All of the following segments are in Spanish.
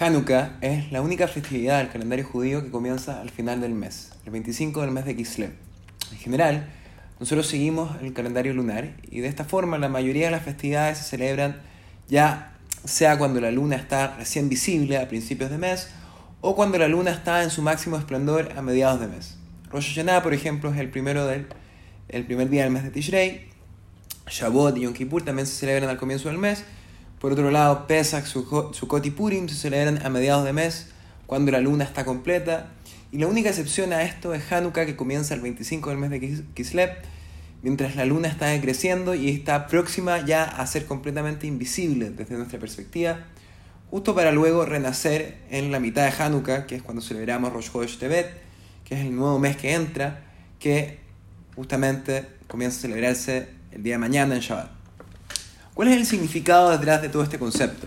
Hanukkah es la única festividad del calendario judío que comienza al final del mes, el 25 del mes de Kislev. En general, nosotros seguimos el calendario lunar y de esta forma la mayoría de las festividades se celebran ya sea cuando la luna está recién visible a principios de mes o cuando la luna está en su máximo esplendor a mediados de mes. Rosh Hashanah, por ejemplo, es el primero del el primer día del mes de Tishrei. Shavuot y Yom Kippur también se celebran al comienzo del mes por otro lado, Pesach, Sukkot y Purim se celebran a mediados de mes, cuando la luna está completa. Y la única excepción a esto es Hanukkah, que comienza el 25 del mes de Kislev, mientras la luna está creciendo y está próxima ya a ser completamente invisible desde nuestra perspectiva, justo para luego renacer en la mitad de Hanukkah, que es cuando celebramos Rosh Chodesh Tebet, que es el nuevo mes que entra, que justamente comienza a celebrarse el día de mañana en Shabbat. ¿Cuál es el significado detrás de todo este concepto?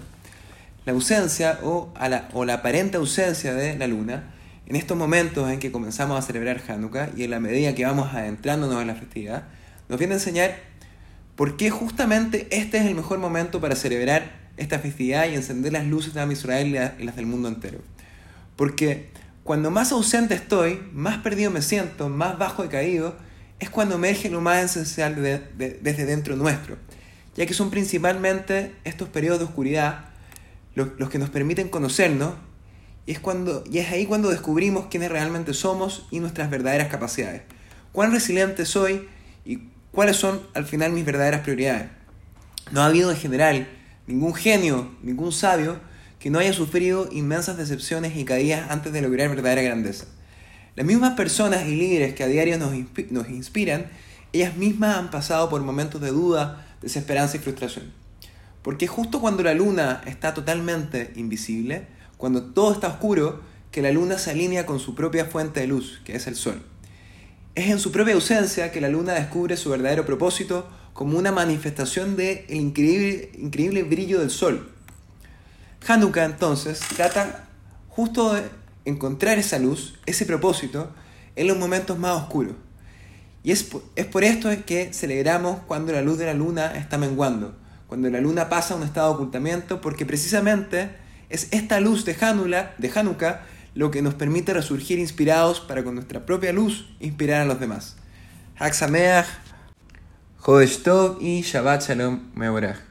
La ausencia o, la, o aparente ausencia de la luna en estos momentos en que comenzamos a celebrar Hanukkah y en la medida que vamos adentrándonos en la festividad, nos viene a enseñar por qué justamente este es el mejor momento para celebrar esta festividad y encender las luces de Israel y las del mundo entero. Porque cuando más ausente estoy, más perdido me siento, más bajo he caído, es cuando emerge lo más esencial desde dentro nuestro ya que son principalmente estos periodos de oscuridad los, que nos permiten conocernos y es, cuando, y es ahí cuando descubrimos quiénes realmente somos y nuestras verdaderas capacidades. Cuán resiliente soy y cuáles son al final mis verdaderas prioridades. No ha habido en general ningún genio, ningún sabio que no haya sufrido inmensas decepciones y caídas antes de lograr verdadera grandeza. Las mismas personas y líderes que a diario nos, nos inspiran, ellas mismas han pasado por momentos de duda, desesperanza y frustración. Porque justo cuando la luna está totalmente invisible, cuando todo está oscuro, que la luna se alinea con su propia fuente de luz, que es el sol. Es en su propia ausencia que la luna descubre su verdadero propósito como una manifestación del increíble, increíble brillo del sol. Hanukkah entonces trata justo de encontrar esa luz, ese propósito, en los momentos más oscuros. Y es, es por esto que celebramos cuando la luz de la luna está menguando, cuando la luna pasa a un estado de ocultamiento, porque precisamente es esta luz de, Hanukkah, de Hanukkah lo que nos permite resurgir inspirados para con nuestra propia luz inspirar a los demás. Hak Sameach, Tov y Shabbat Shalom Meorach.